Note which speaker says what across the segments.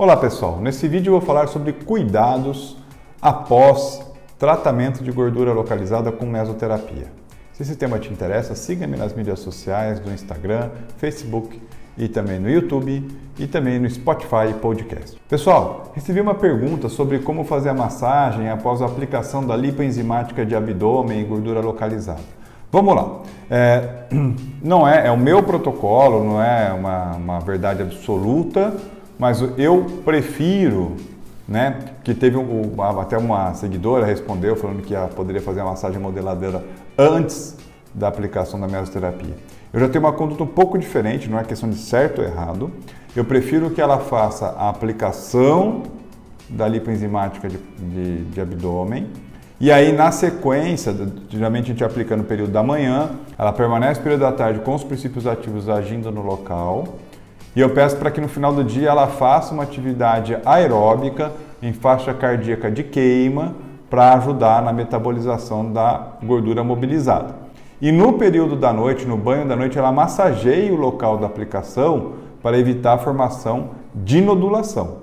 Speaker 1: Olá pessoal, nesse vídeo eu vou falar sobre cuidados após tratamento de gordura localizada com mesoterapia. Se esse tema te interessa, siga-me nas mídias sociais do Instagram, Facebook e também no YouTube e também no Spotify Podcast. Pessoal, recebi uma pergunta sobre como fazer a massagem após a aplicação da lipoenzimática de abdômen e gordura localizada. Vamos lá. É, não é, é o meu protocolo, não é uma, uma verdade absoluta, mas eu prefiro, né? Que teve um, até uma seguidora respondeu falando que poderia fazer a massagem modeladora antes da aplicação da mesoterapia. Eu já tenho uma conduta um pouco diferente, não é questão de certo ou errado. Eu prefiro que ela faça a aplicação da lipoenzimática de, de, de abdômen e aí, na sequência, geralmente a gente aplica no período da manhã, ela permanece no período da tarde com os princípios ativos agindo no local e eu peço para que no final do dia ela faça uma atividade aeróbica em faixa cardíaca de queima para ajudar na metabolização da gordura mobilizada. E no período da noite, no banho da noite, ela massageia o local da aplicação para evitar a formação de nodulação.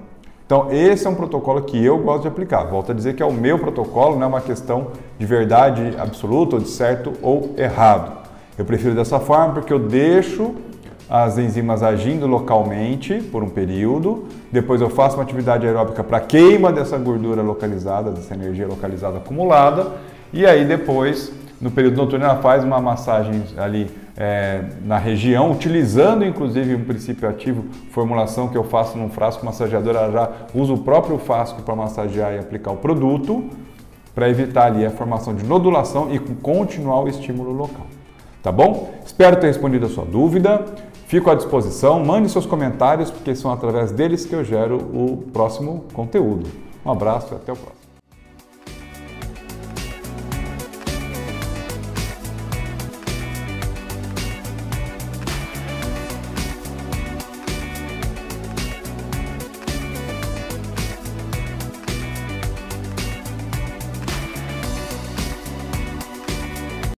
Speaker 1: Então, esse é um protocolo que eu gosto de aplicar. Volto a dizer que é o meu protocolo, não é uma questão de verdade absoluta ou de certo ou errado. Eu prefiro dessa forma porque eu deixo as enzimas agindo localmente por um período, depois eu faço uma atividade aeróbica para queima dessa gordura localizada, dessa energia localizada acumulada, e aí depois, no período noturno, ela faz uma massagem ali é, na região, utilizando inclusive um princípio ativo, formulação que eu faço num frasco massageador, ela já usa o próprio frasco para massagear e aplicar o produto, para evitar ali a formação de nodulação e continuar o estímulo local. Tá bom? Espero ter respondido a sua dúvida. Fico à disposição, mande seus comentários, porque são através deles que eu gero o próximo conteúdo. Um abraço e até o próximo.